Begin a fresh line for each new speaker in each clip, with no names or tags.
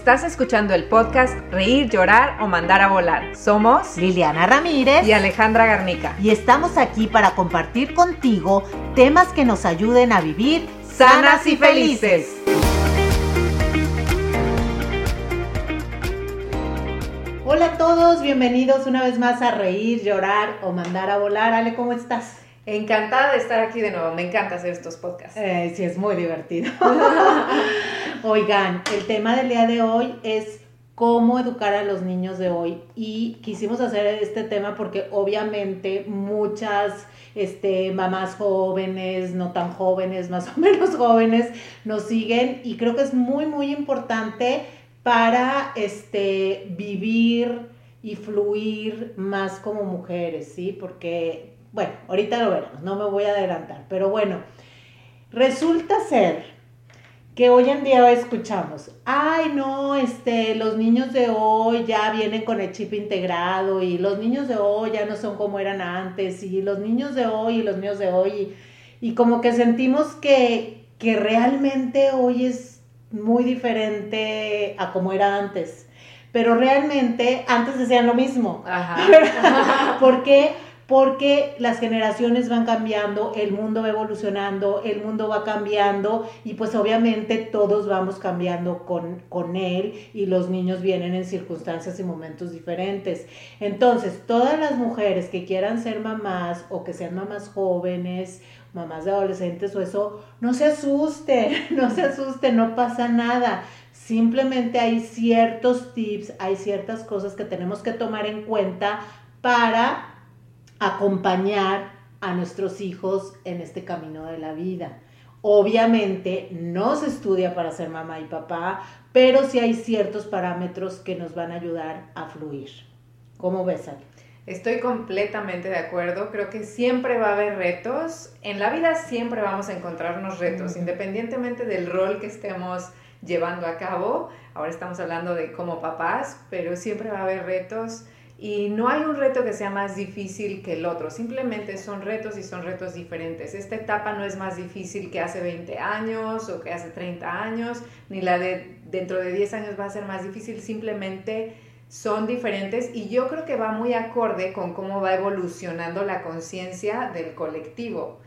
Estás escuchando el podcast Reír, Llorar o Mandar a Volar. Somos
Liliana Ramírez
y Alejandra Garnica.
Y estamos aquí para compartir contigo temas que nos ayuden a vivir
sanas y felices.
Hola a todos, bienvenidos una vez más a Reír, Llorar o Mandar a Volar. Ale, ¿cómo estás?
Encantada de estar aquí de nuevo, me encanta hacer estos podcasts.
Eh, sí, es muy divertido. Oigan, el tema del día de hoy es cómo educar a los niños de hoy y quisimos hacer este tema porque obviamente muchas este, mamás jóvenes, no tan jóvenes, más o menos jóvenes, nos siguen y creo que es muy, muy importante para este, vivir y fluir más como mujeres, ¿sí? Porque bueno, ahorita lo veremos, no me voy a adelantar, pero bueno, resulta ser que hoy en día escuchamos, ay no, este, los niños de hoy ya vienen con el chip integrado y los niños de hoy ya no son como eran antes y los niños de hoy y los niños de hoy y, como que sentimos que, que realmente hoy es muy diferente a como era antes. Pero realmente antes decían lo mismo. Ajá. Porque porque las generaciones van cambiando, el mundo va evolucionando, el mundo va cambiando y pues obviamente todos vamos cambiando con, con él y los niños vienen en circunstancias y momentos diferentes. Entonces, todas las mujeres que quieran ser mamás o que sean mamás jóvenes, mamás de adolescentes o eso, no se asusten, no se asusten, no pasa nada. Simplemente hay ciertos tips, hay ciertas cosas que tenemos que tomar en cuenta para acompañar a nuestros hijos en este camino de la vida. Obviamente no se estudia para ser mamá y papá, pero sí hay ciertos parámetros que nos van a ayudar a fluir. ¿Cómo ves, Ali?
Estoy completamente de acuerdo. Creo que siempre va a haber retos. En la vida siempre vamos a encontrarnos retos, independientemente del rol que estemos llevando a cabo. Ahora estamos hablando de como papás, pero siempre va a haber retos. Y no hay un reto que sea más difícil que el otro, simplemente son retos y son retos diferentes. Esta etapa no es más difícil que hace 20 años o que hace 30 años, ni la de dentro de 10 años va a ser más difícil, simplemente son diferentes y yo creo que va muy acorde con cómo va evolucionando la conciencia del colectivo.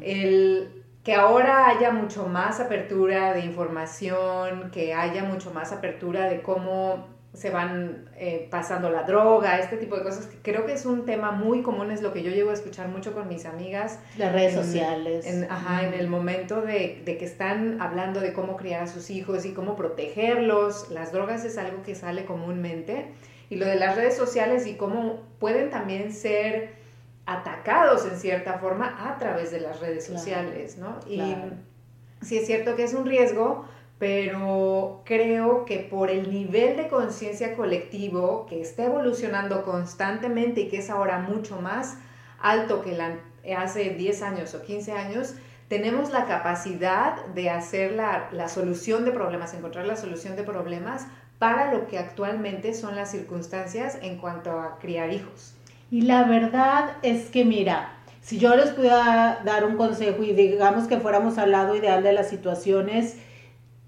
El que ahora haya mucho más apertura de información, que haya mucho más apertura de cómo se van eh, pasando la droga, este tipo de cosas. Creo que es un tema muy común, es lo que yo llego a escuchar mucho con mis amigas.
Las redes sociales.
En, ajá, en el momento de, de, que están hablando de cómo criar a sus hijos y cómo protegerlos. Las drogas es algo que sale comúnmente. Y lo de las redes sociales y cómo pueden también ser atacados en cierta forma a través de las redes sociales, ¿no? Y sí es cierto que es un riesgo, pero creo que por el nivel de conciencia colectivo que está evolucionando constantemente y que es ahora mucho más alto que hace 10 años o 15 años, tenemos la capacidad de hacer la, la solución de problemas, encontrar la solución de problemas para lo que actualmente son las circunstancias en cuanto a criar hijos.
Y la verdad es que, mira, si yo les pudiera dar un consejo y digamos que fuéramos al lado ideal de las situaciones,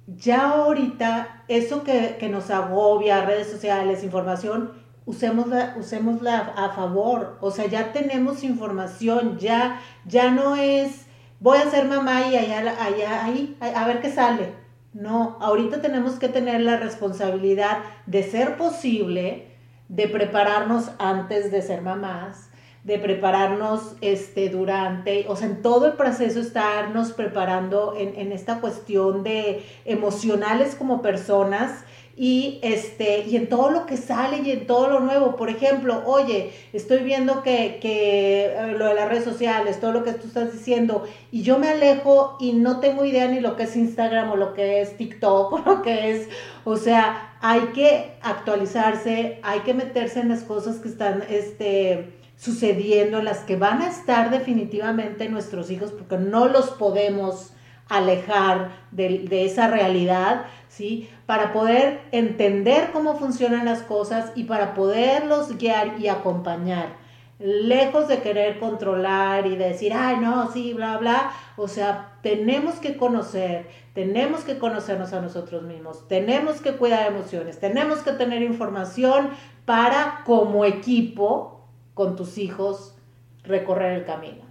ya ahorita eso que, nos agobia, redes sociales, información, usémosla, usémosla a favor. O sea, ya tenemos información, ya, ya no es voy a ser mamá y allá, allá, ahí, a ver qué sale. No, ahorita tenemos que tener la responsabilidad de ser posible, de prepararnos antes de ser mamás, de prepararnos este, durante, o sea, en todo el proceso estarnos preparando en, en esta cuestión de emocionales como personas y este y en todo lo que sale y en todo lo nuevo. Por ejemplo, oye, estoy viendo que, que eh, lo de las redes sociales, todo lo que tú estás diciendo, y yo me alejo y no tengo idea ni lo que es Instagram o lo que es TikTok o lo que es, o sea, hay que actualizarse, hay que meterse en las cosas que están este sucediendo, las que van a estar definitivamente nuestros hijos, porque no los podemos alejar de, esa realidad, ¿sí? Para poder entender cómo funcionan las cosas y para poderlos guiar y acompañar. lejos de querer controlar y decir, ay, no, sí, bla, bla, o sea, tenemos que conocer, tenemos que conocernos a nosotros mismos, tenemos que cuidar emociones, tenemos que tener información para como equipo con tus hijos recorrer el camino.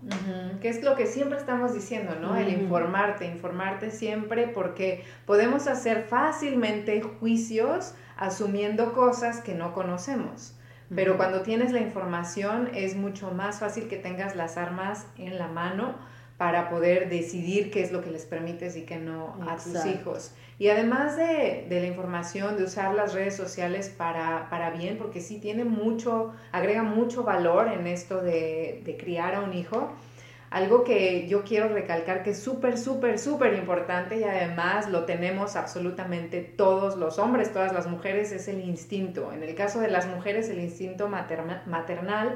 Que es lo que siempre estamos diciendo, ¿no? El informarte, informarte siempre porque podemos hacer fácilmente juicios asumiendo cosas que no conocemos. Pero cuando tienes la información es mucho más fácil que tengas las armas en la mano para poder decidir qué es lo que les permites y qué no a tus hijos. Y además de, la información, de usar las redes sociales para, bien, porque sí tiene mucho, agrega mucho valor en esto de, de criar a un hijo, algo que yo quiero recalcar que es súper, súper, súper importante y además lo tenemos absolutamente todos los hombres, todas las mujeres, es el instinto. En el caso de las mujeres, el instinto maternal,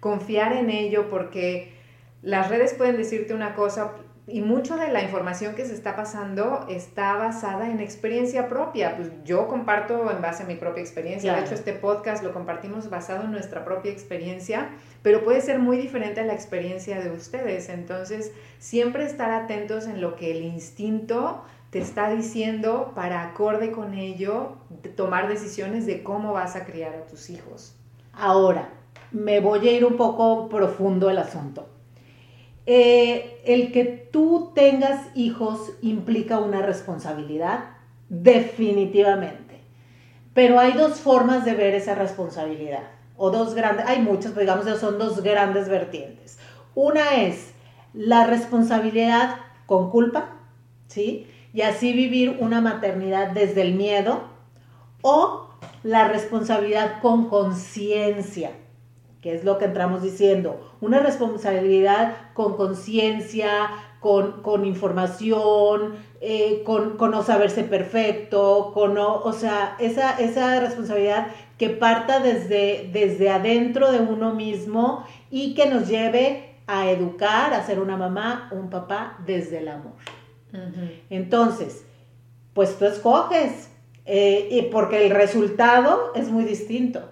confiar en ello porque las redes pueden decirte una cosa, y mucho de la información que se está pasando está basada en experiencia propia. Pues yo comparto en base a mi propia experiencia. De hecho, este podcast lo compartimos basado en nuestra propia experiencia, pero puede ser muy diferente a la experiencia de ustedes. Entonces, siempre estar atentos en lo que el instinto te está diciendo para acorde con ello, tomar decisiones de cómo vas a criar a tus hijos.
Ahora, me voy a ir un poco profundo el asunto. Eh, el que tú tengas hijos implica una responsabilidad, definitivamente. Pero hay dos formas de ver esa responsabilidad, o dos grandes, hay muchas, pero digamos son dos grandes vertientes. Una es la responsabilidad con culpa, ¿sí? Y así vivir una maternidad desde el miedo, o la responsabilidad con conciencia, que es lo que entramos diciendo, una responsabilidad con conciencia, con, información, eh, con, no saberse perfecto, con no, o sea, esa, esa responsabilidad que parta desde, desde adentro de uno mismo y que nos lleve a educar, a ser una mamá un papá desde el amor. Entonces, pues tú escoges, eh, porque el resultado es muy distinto.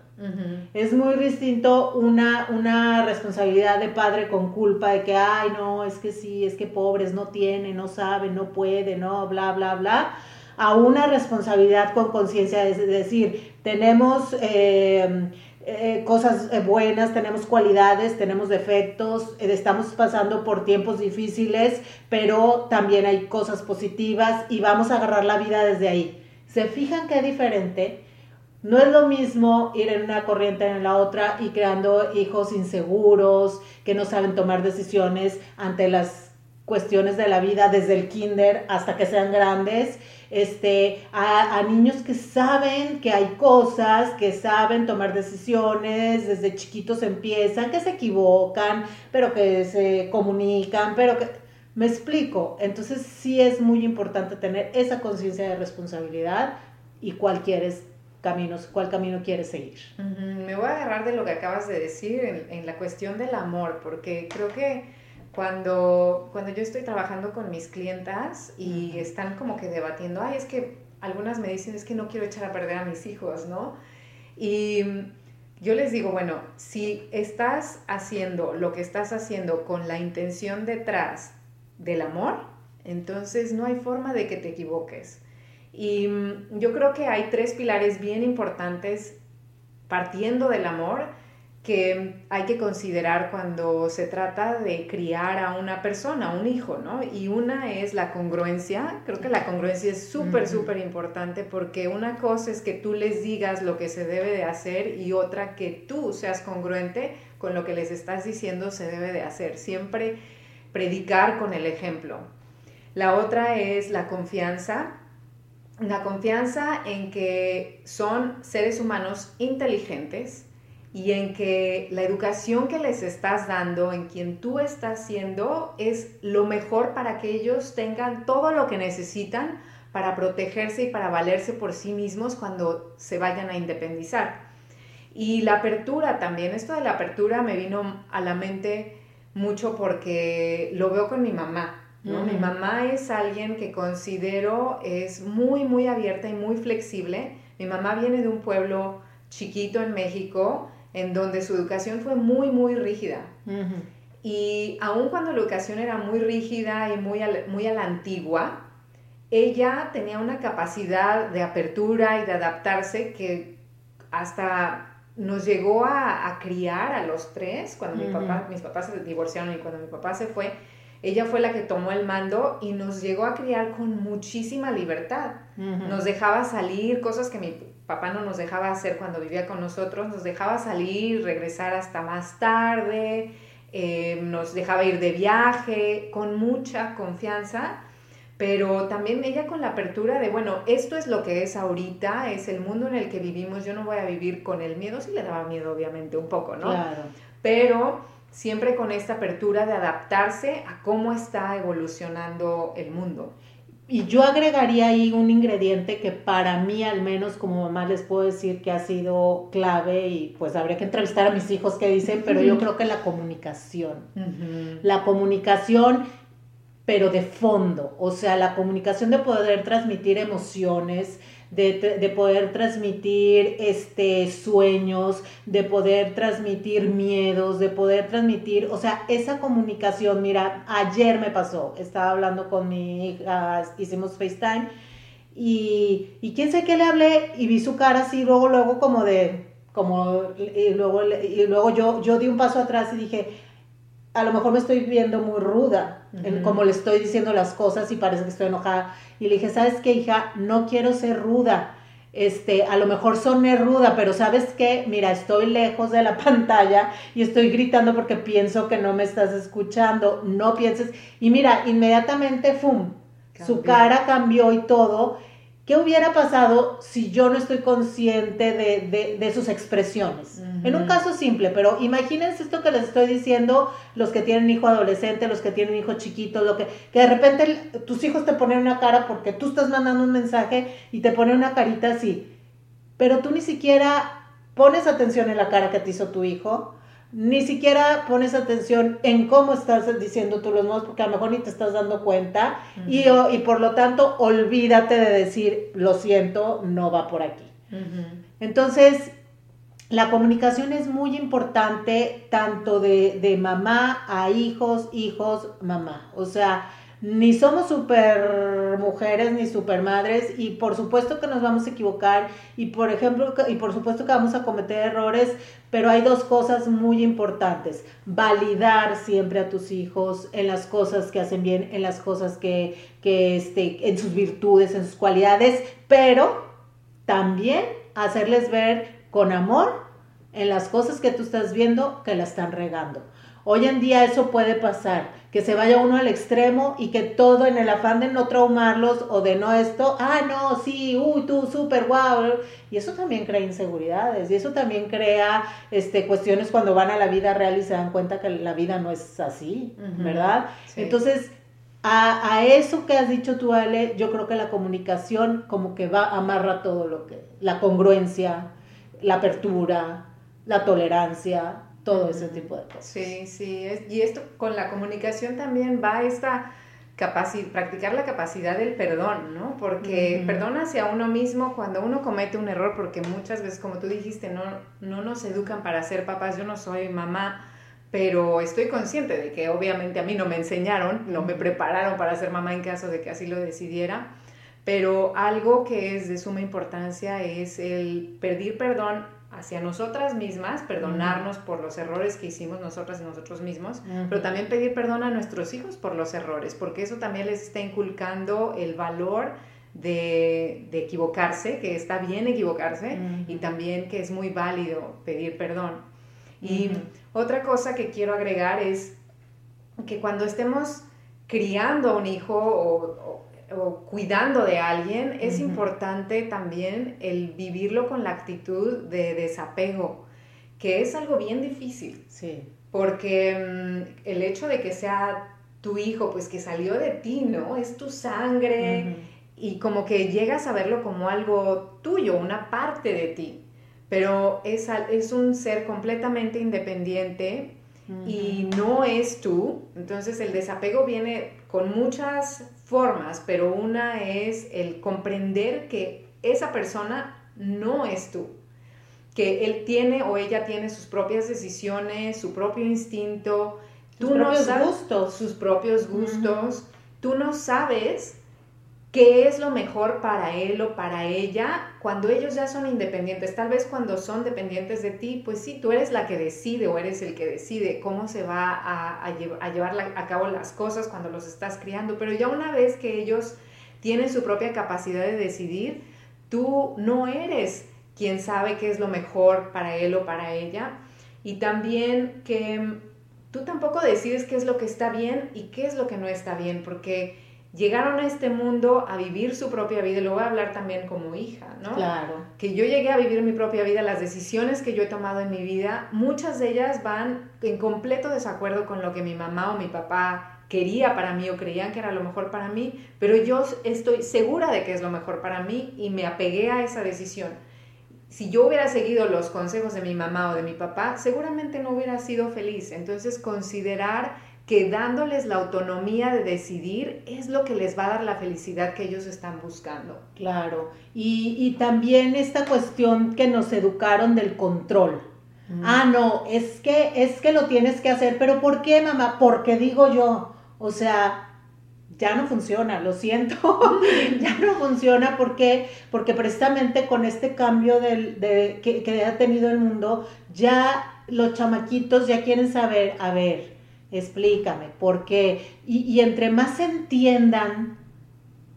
Es muy distinto una, una responsabilidad de padre con culpa de que, ay, no, es que sí, es que pobres no tienen, no saben, no pueden, no, bla, bla, bla, a una responsabilidad con conciencia, es decir, tenemos em, eh, cosas buenas, tenemos cualidades, tenemos defectos, eh, estamos pasando por tiempos difíciles, pero también hay cosas positivas y vamos a agarrar la vida desde ahí. ¿Se fijan qué diferente? No es lo mismo ir en una corriente en la otra y creando hijos inseguros, que no saben tomar decisiones ante las cuestiones de la vida desde el kinder hasta que sean grandes, este, a, niños que saben que hay cosas, que saben tomar decisiones, desde chiquitos empiezan, que se equivocan, pero que se comunican, pero que... Me explico, entonces sí es muy importante tener esa conciencia de responsabilidad y cuál quieres caminos, cuál camino quieres seguir.
Me voy a agarrar de lo que acabas de decir en, la cuestión del amor, porque creo que cuando, cuando yo estoy trabajando con mis clientas y están como que debatiendo, ay, es que algunas me dicen, es que no quiero echar a perder a mis hijos, ¿no? Y yo les digo, bueno, si estás haciendo lo que estás haciendo con la intención detrás del amor, entonces no hay forma de que te equivoques. Y mm, yo creo que hay tres pilares bien importantes partiendo del amor que hay que considerar cuando se trata de criar a una persona, a un hijo, ¿no? Y una es la congruencia. Creo que la congruencia es súper, súper importante porque una cosa es que tú les digas lo que se debe de hacer y otra que tú seas congruente con lo que les estás diciendo se debe de hacer. Siempre predicar con el ejemplo. La otra es la confianza la confianza en que son seres humanos inteligentes y en que la educación que les estás dando, en quien tú estás siendo, es lo mejor para que ellos tengan todo lo que necesitan para protegerse y para valerse por sí mismos cuando se vayan a independizar. Y la apertura también, esto de la apertura me vino a la mente mucho porque lo veo con mi mamá. Mi mamá es alguien que considero es muy, muy abierta y muy flexible. Mi mamá viene de un pueblo chiquito en México en donde su educación fue muy, muy rígida. Y aun cuando la educación era muy rígida y muy muy a la antigua, ella tenía una capacidad de apertura y de adaptarse que hasta nos llegó a, criar a los tres, cuando mi papá, mis papás se divorciaron y cuando mi papá se fue, ella fue la que tomó el mando y nos llegó a criar con muchísima libertad. Nos dejaba salir, cosas que mi papá no nos dejaba hacer cuando vivía con nosotros, nos dejaba salir, regresar hasta más tarde, eh, nos dejaba ir de viaje con mucha confianza pero también ella con la apertura de, bueno, esto es lo que es ahorita, es el mundo en el que vivimos, yo no voy a vivir con el miedo, sí le daba miedo obviamente un poco, ¿no? Claro. Pero siempre con esta apertura de adaptarse a cómo está evolucionando el mundo.
Y yo agregaría ahí un ingrediente que para mí al menos como mamá les puedo decir que ha sido clave y pues habría que entrevistar a mis hijos que dicen, pero yo creo que la comunicación. La comunicación pero de fondo, o sea, la comunicación de poder transmitir emociones, de, poder transmitir este, sueños, de poder transmitir miedos, de poder transmitir, o sea, esa comunicación, mira, ayer me pasó, estaba hablando con mi hija, hicimos FaceTime, y, y quién sé qué le hablé, y vi su cara así, luego, luego como de, como, y luego, y luego yo, yo di un paso atrás y dije, a lo mejor me estoy viendo muy ruda, como le estoy diciendo las cosas y parece que estoy enojada. Y le dije, ¿sabes qué, hija? No quiero ser ruda. Este, a lo mejor soné ruda, pero ¿sabes qué? Mira, estoy lejos de la pantalla y estoy gritando porque pienso que no me estás escuchando. No pienses. Y mira, inmediatamente, ¡fum! Su cara cambió y todo. ¿Qué hubiera pasado si yo no estoy consciente de, sus expresiones? En un caso simple, pero imagínense esto que les estoy diciendo, los que tienen hijo adolescente, los que tienen hijo chiquito, lo que, que de repente tus hijos te ponen una cara porque tú estás mandando un mensaje y te ponen una carita así, pero tú ni siquiera pones atención en la cara que te hizo tu hijo, ni siquiera pones atención en cómo estás diciendo tú los modos, porque a lo mejor ni te estás dando cuenta y, y, por lo tanto olvídate de decir, lo siento, no va por aquí. Entonces, la comunicación es muy importante tanto de, de mamá a hijos, hijos, mamá. O sea, ni somos super mujeres ni super madres y por supuesto que nos vamos a equivocar y por ejemplo y por supuesto que vamos a cometer errores, pero hay dos cosas muy importantes. Validar siempre a tus hijos en las cosas que hacen bien, en las cosas que, que este, en sus virtudes, en sus cualidades, pero también hacerles ver con amor en las cosas que tú estás viendo que la están regando. Hoy en día eso puede pasar, que se vaya uno al extremo y que todo en el afán de no traumarlos o de no esto, ah, no, sí, uy, tú, súper, wow. Y eso también crea inseguridades y eso también crea este, cuestiones cuando van a la vida real y se dan cuenta que la vida no es así, ¿verdad? Entonces, a, a, eso que has dicho tú, Ale, yo creo que la comunicación como que va, amarra todo lo que, la congruencia, la apertura, la tolerancia, todo ese tipo de cosas.
Sí, sí, y esto con la comunicación también va esta capacidad, practicar la capacidad del perdón, ¿no? Porque perdón hacia uno mismo cuando uno comete un error, porque muchas veces, como tú dijiste, no, no nos educan para ser papás, yo no soy mamá, pero estoy consciente de que obviamente a mí no me enseñaron, no me prepararon para ser mamá en caso de que así lo decidiera, pero algo que es de suma importancia es el pedir perdón hacia nosotras mismas, perdonarnos por los errores que hicimos nosotras y nosotros mismos, pero también pedir perdón a nuestros hijos por los errores, porque eso también les está inculcando el valor de, equivocarse, que está bien equivocarse y también que es muy válido pedir perdón. Y otra cosa que quiero agregar es que cuando estemos criando a un hijo o o cuidando de alguien, es importante también el vivirlo con la actitud de desapego, que es algo bien difícil. Sí. Porque mm, el hecho de que sea tu hijo, pues que salió de ti, ¿no? Es tu sangre y como que llegas a verlo como algo tuyo, una parte de ti. Pero es, es un ser completamente independiente y no es tú. Entonces el desapego viene con muchas formas, pero una es el comprender que esa persona no es tú. que él tiene o ella tiene sus propias decisiones, su propio instinto,
sus propios gustos.
Sus propios gustos. Tú no sabes qué es lo mejor para él o para ella cuando ellos ya son independientes. Tal vez cuando son dependientes de ti, pues sí, tú eres la que decide o eres el que decide cómo se va a, a, llevar a cabo las cosas cuando los estás criando. Pero ya una vez que ellos tienen su propia capacidad de decidir, tú no eres quien sabe qué es lo mejor para él o para ella. Y también que tú tampoco decides qué es lo que está bien y qué es lo que no está bien, porque llegaron a este mundo a vivir su propia vida, y lo voy a hablar también como hija, ¿no?
Claro.
Que yo llegué a vivir mi propia vida, las decisiones que yo he tomado en mi vida, muchas de ellas van en completo desacuerdo con lo que mi mamá o mi papá quería para mí o creían que era lo mejor para mí, pero yo estoy segura de que es lo mejor para mí y me apegué a esa decisión. Si yo hubiera seguido los consejos de mi mamá o de mi papá, seguramente no hubiera sido feliz. Entonces, considerar que dándoles la autonomía de decidir es lo que les va a dar la felicidad que ellos están buscando.
Claro, y, también esta cuestión que nos educaron del control. Mm. Ah, no, es que, es que lo tienes que hacer, pero ¿por qué, mamá? Porque digo yo, o sea, ya no funciona, lo siento, ya no funciona porque, porque precisamente con este cambio del, de, que, que ha tenido el mundo, ya los chamaquitos ya quieren saber, a ver, explícame, por qué. Y, entre más entiendan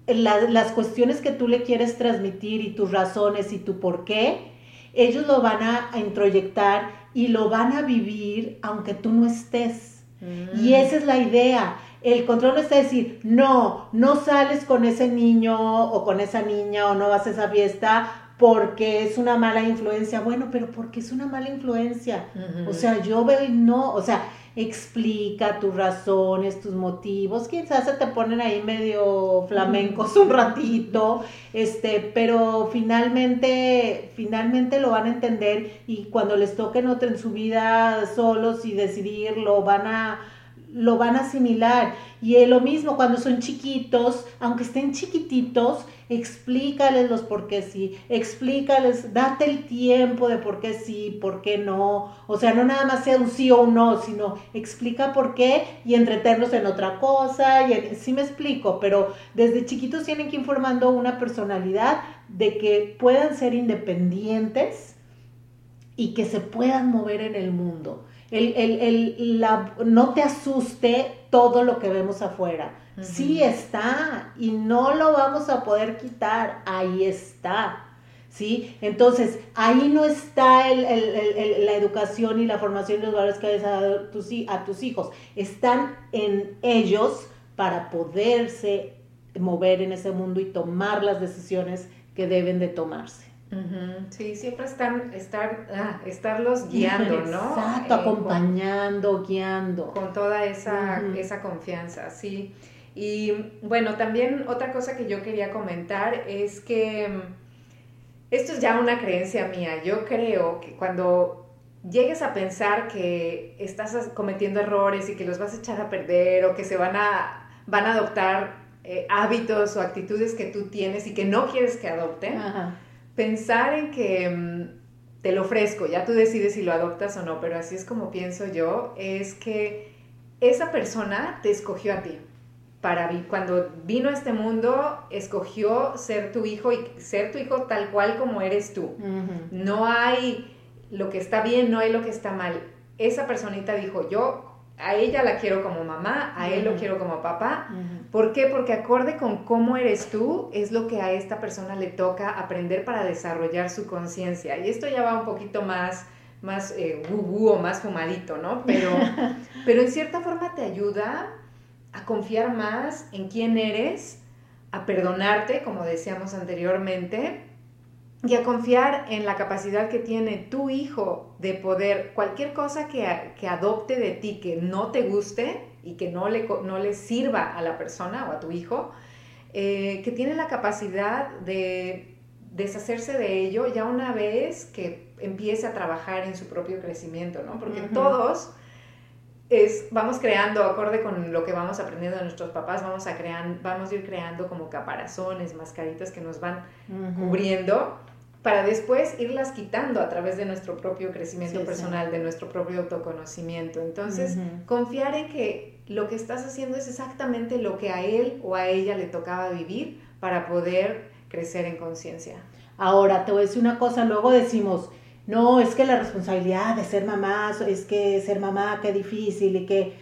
las cuestiones que tú le quieres transmitir y tus razones y tu por qué, ellos lo van a, introyectar y lo van a vivir aunque tú no estés. Y mm. esa es la idea. El control no está decir, no, no sales con ese niño o con esa niña o no vas a esa fiesta porque es una mala influencia. Bueno, pero porque es una mala influencia. O sea, yo veo y no, o sea, explica tus razones, tus motivos, quizás se te ponen ahí medio flamencos un ratito, este, pero finalmente, finalmente lo van a entender y cuando les toquen otro en su vida solos y decidir, lo van a, lo van a asimilar. Y lo mismo cuando son chiquitos, aunque estén chiquititos, explícales los por qué sí, explícales, date el tiempo de por qué sí, por qué no, o sea, no nada más sea un sí o un no, sino explica por qué y entretenerlos en otra cosa, y sí me explico, pero desde chiquitos tienen que ir formando una personalidad de que puedan ser independientes y que se puedan mover en el mundo. El, el, el, la, no te asuste todo lo que vemos afuera Sí está y no lo vamos a poder quitar, ahí está. ¿Sí? Entonces, ahí no está la educación y la formación y los valores que has dado tus, a tus hijos. Están en ellos para poderse mover en ese mundo y tomar las decisiones que deben de tomarse.
Sí, siempre están, estar, ah, estarlos guiando, ¿no?
Exacto, acompañando, guiando.
Con toda esa, esa confianza, sí. Y bueno, también otra cosa que yo quería comentar es que mm, esto es ya una creencia mía. Yo creo que cuando llegues a pensar que estás cometiendo errores y que los vas a echar a perder o que se van a, van a adoptar eh, hábitos o actitudes que tú tienes y que no quieres que adopten, pensar en que mm, te lo ofrezco, ya tú decides si lo adoptas o no, pero así es como pienso yo, es que esa persona te escogió a ti para cuando vino a este mundo, escogió ser tu hijo y ser tu hijo tal cual como eres tú. No hay lo que está bien, no hay lo que está mal. Esa personita dijo, yo a ella la quiero como mamá, a él lo quiero como papá. ¿Por qué? Porque acorde con cómo eres tú, es lo que a esta persona le toca aprender para desarrollar su conciencia. Y esto ya va un poquito más más eh, o más fumadito, ¿no? Pero, pero en cierta forma te ayuda a confiar más en quién eres, a perdonarte, como decíamos anteriormente, y a confiar en la capacidad que tiene tu hijo de poder, cualquier cosa que, adopte de ti que no te guste y que no le, no le sirva a la persona o a tu hijo, eh, que tiene la capacidad de deshacerse de ello ya una vez que empiece a trabajar en su propio crecimiento, ¿no? Porque todos es, vamos creando, acorde con lo que vamos aprendiendo de nuestros papás, vamos a, crear, vamos a ir creando como caparazones, mascaritas que nos van cubriendo para después irlas quitando a través de nuestro propio crecimiento personal, de nuestro propio autoconocimiento. Entonces, confiar en que lo que estás haciendo es exactamente lo que a él o a ella le tocaba vivir para poder crecer en conciencia.
Ahora, te voy a decir una cosa, luego decimos, no, es que la responsabilidad de ser mamá, es que ser mamá, qué difícil, y que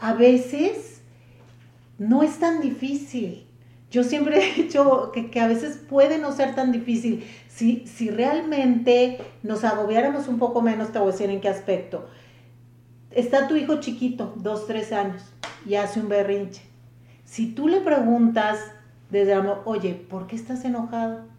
a veces no es tan difícil. Yo siempre he dicho que, a veces puede no ser tan difícil. Si, si realmente nos agobiáramos un poco menos, te voy a decir en qué aspecto. Está tu hijo chiquito, dos, tres años, y hace un berrinche. Si tú le preguntas desde amor, oye, ¿por qué estás enojado?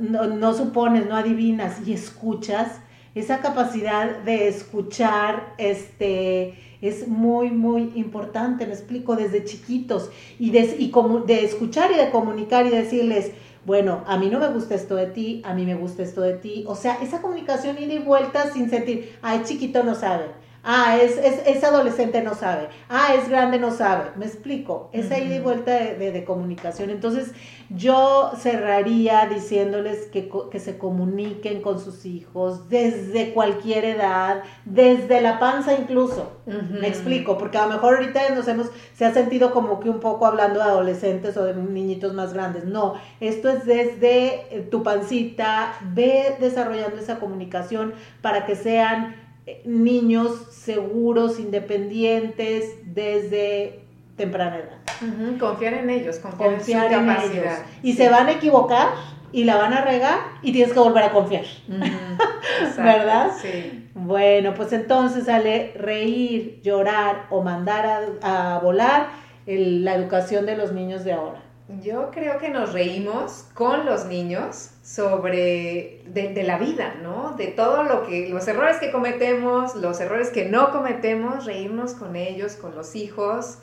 no, supones, no adivinas y escuchas, esa capacidad de escuchar este, es muy, muy importante, me explico, desde chiquitos, y, de, y de escuchar y de comunicar y decirles, bueno, a mí no me gusta esto de ti, a mí me gusta esto de ti, o sea, esa comunicación ida y vuelta sin sentir, ay, chiquito no sabe, Ah, es, es, adolescente, no sabe. Ah, es grande, no sabe. Me explico. Esa ida y vuelta de, comunicación. Entonces, yo cerraría diciéndoles que, se comuniquen con sus hijos desde cualquier edad, desde la panza incluso. Me explico, porque a lo mejor ahorita nos hemos, se ha sentido como que un poco hablando de adolescentes o de niñitos más grandes. No, esto es desde eh, tu pancita. Ve desarrollando esa comunicación para que sean niños seguros, independientes desde temprana edad.
Confiar en ellos, confiar, en su capacidad.
Y se van a equivocar y la van a regar y tienes que volver a confiar. ¿Verdad?
Sí.
Bueno, pues entonces sale reír, llorar o mandar a, volar la educación de los niños de ahora.
Yo creo que nos reímos con los niños sobre de, la vida, ¿no? De todo lo que, los errores que cometemos, los errores que no cometemos, reírnos con ellos, con los hijos,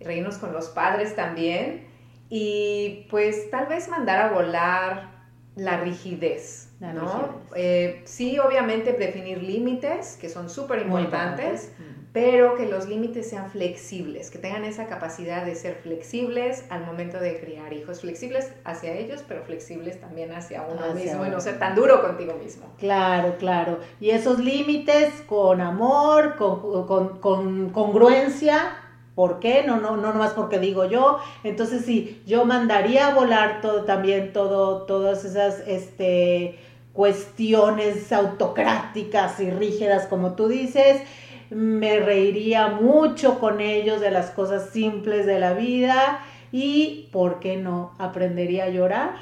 reírnos con los padres también y pues tal vez mandar a volar la rigidez, ¿no? Eh, sí, obviamente definir límites, que son súper importantes pero que los límites sean flexibles, que tengan esa capacidad de ser flexibles al momento de criar hijos, flexibles hacia ellos, pero flexibles también hacia uno mismo y no ser tan duro contigo mismo.
Claro, claro. Y esos límites con amor, con, con, congruencia, ¿Por qué? No, no, no más porque digo yo. Entonces sí, yo mandaría a volar todo también, todo, todas esas este, cuestiones autocráticas y rígidas, como tú dices me reiría mucho con ellos de las cosas simples de la vida y, ¿por qué no? Aprendería a llorar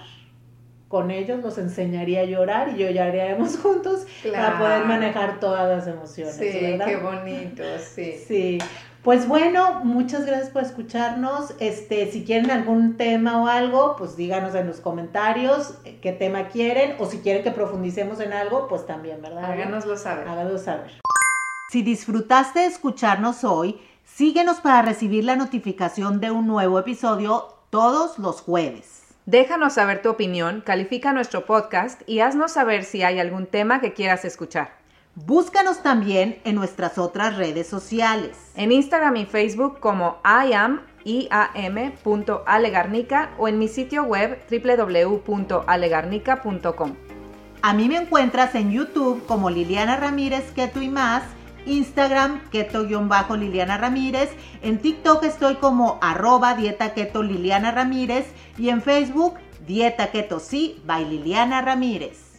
con ellos, los enseñaría a llorar y lloraríamos juntos para poder manejar todas las emociones.
Sí, qué bonito, sí.
Sí. Pues bueno, muchas gracias por escucharnos. Este, si quieren algún tema o algo, pues díganos en los comentarios eh, qué tema quieren o si quieren que profundicemos en algo, pues también, ¿verdad?
Háganoslo saber.
Háganoslo saber. Si disfrutaste de escucharnos hoy, síguenos para recibir la notificación de un nuevo episodio todos los jueves.
Déjanos saber tu opinión, califica nuestro podcast y haznos saber si hay algún tema que quieras escuchar.
Búscanos también en nuestras otras redes sociales.
En Instagram y Facebook como iam.alegarnica o en mi sitio web www.alegarnica.com.
A mí me encuentras en YouTube como Liliana Ramírez Keto y más Instagram, keto-liliana Ramírez. En TikTok estoy como arroba dieta keto Liliana Ramírez. Y en Facebook, dieta keto sí, by Liliana Ramírez.